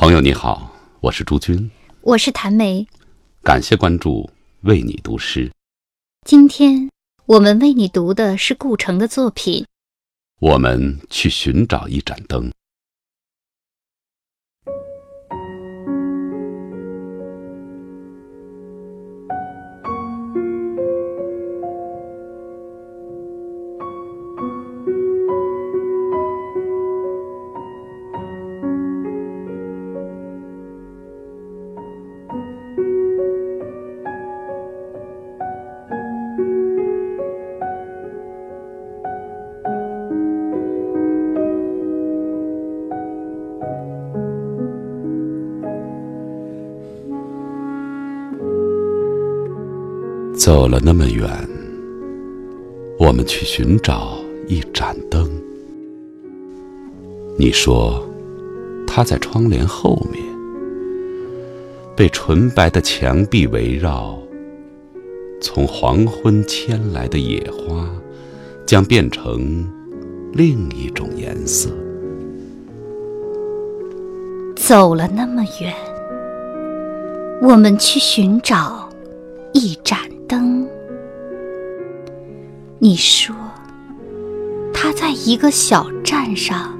朋友你好，我是朱军，我是谭梅，感谢关注，为你读诗。今天我们为你读的是顾城的作品。我们去寻找一盏灯。走了那么远，我们去寻找一盏灯。你说，它在窗帘后面，被纯白的墙壁围绕。从黄昏牵来的野花，将变成另一种颜色。走了那么远，我们去寻找一盏。灯，你说，他在一个小站上，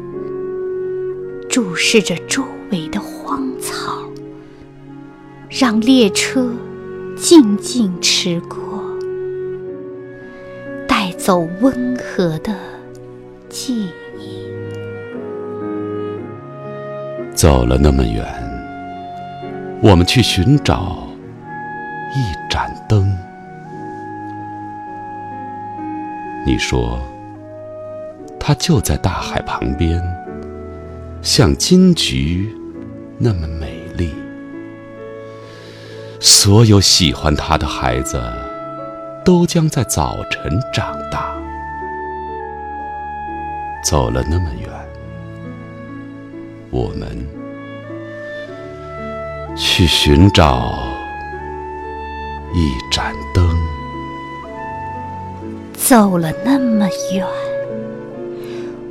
注视着周围的荒草，让列车静静驰过，带走温和的记忆。走了那么远，我们去寻找一盏灯。你说，它就在大海旁边，像金菊那么美丽。所有喜欢它的孩子，都将在早晨长大。走了那么远，我们去寻找一盏灯。走了那么远，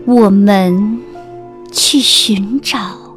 我们去寻找。